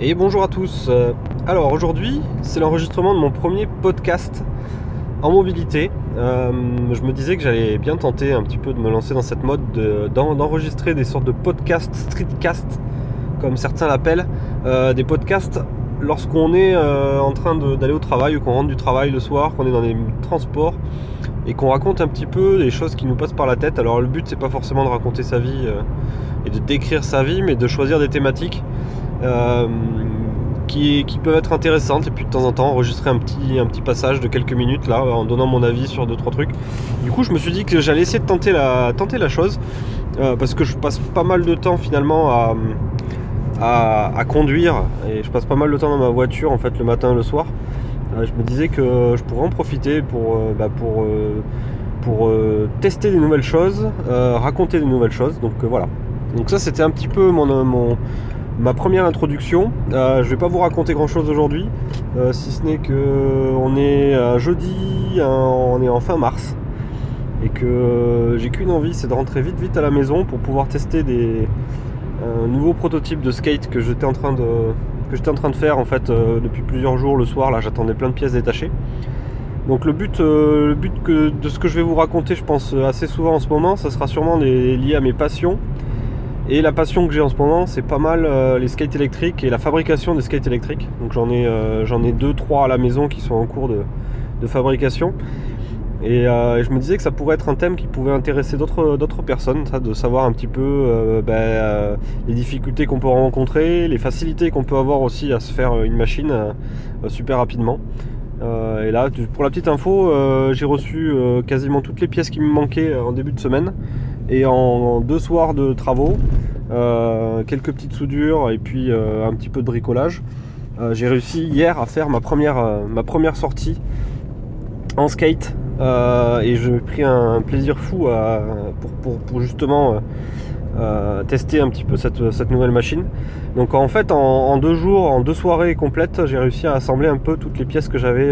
Et bonjour à tous. Euh, alors aujourd'hui, c'est l'enregistrement de mon premier podcast en mobilité. Euh, je me disais que j'allais bien tenter un petit peu de me lancer dans cette mode d'enregistrer des sortes de podcasts, streetcast, comme certains l'appellent, euh, des podcasts lorsqu'on est en train d'aller au travail ou qu'on rentre du travail le soir, qu'on est dans des transports et qu'on raconte un petit peu des choses qui nous passent par la tête. Alors le but c'est pas forcément de raconter sa vie et de décrire sa vie, mais de choisir des thématiques euh, qui, peuvent être intéressantes et puis de temps en temps enregistrer un petit, un petit passage de quelques minutes là en donnant mon avis sur deux trois trucs. Du coup je me suis dit que j'allais essayer de tenter la, tenter la chose euh, parce que je passe pas mal de temps finalement à, à, conduire et je passe pas mal de temps dans ma voiture en fait le matin et le soir. Euh, je me disais que je pourrais en profiter pour, bah, pour, pour tester des nouvelles choses, raconter des nouvelles choses. Donc voilà. Donc ça c'était un petit peu mon, mon ma première introduction. Euh, je vais pas vous raconter grand chose aujourd'hui, euh, si ce n'est que on est jeudi, on est en fin mars, et que j'ai qu'une envie, c'est de rentrer vite vite à la maison pour pouvoir tester des nouveaux prototypes de skate que j'étais en train de faire en fait euh, depuis plusieurs jours le soir. Là, j'attendais plein de pièces détachées. Donc le but, de ce que je vais vous raconter, je pense assez souvent en ce moment, ça sera sûrement lié à mes passions et la passion que j'ai en ce moment, c'est pas mal euh, les skates électriques et la fabrication des skates électriques. Donc j'en ai, euh, j'en ai deux, trois à la maison qui sont en cours de, fabrication. Euh, et je me disais que ça pourrait être un thème qui pouvait intéresser d'autres, personnes, ça, de savoir un petit peu ben, les difficultés qu'on peut rencontrer, les facilités qu'on peut avoir aussi à se faire une machine super rapidement. et là, pour la petite info, j'ai reçu quasiment toutes les pièces qui me manquaient en début de semaine. Et en deux soirs de travaux, euh, quelques petites soudures et puis euh, un petit peu de bricolage, euh, j'ai réussi hier à faire ma première, ma première sortie en skate. et j'ai pris un, plaisir fou pour, justement tester un petit peu cette, nouvelle machine. Donc en fait en, deux jours, en deux soirées complètes, j'ai réussi à assembler un peu toutes les pièces que j'avais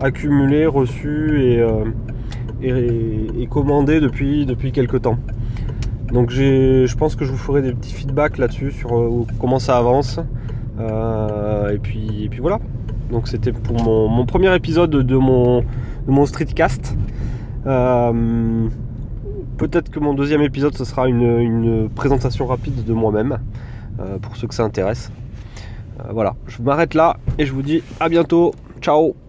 accumulées, reçues et et, commandé depuis, depuis quelques temps. Donc je pense que je vous ferai des petits feedbacks là-dessus sur euh, comment ça avance. Euh, et, puis, et puis voilà. Donc c'était pour mon, premier épisode de mon, mon streetcast. Euh, peut-être que mon deuxième épisode ce sera une, présentation rapide de moi-même pour ceux que ça intéresse. voilà, je m'arrête là et je vous dis à bientôt. Ciao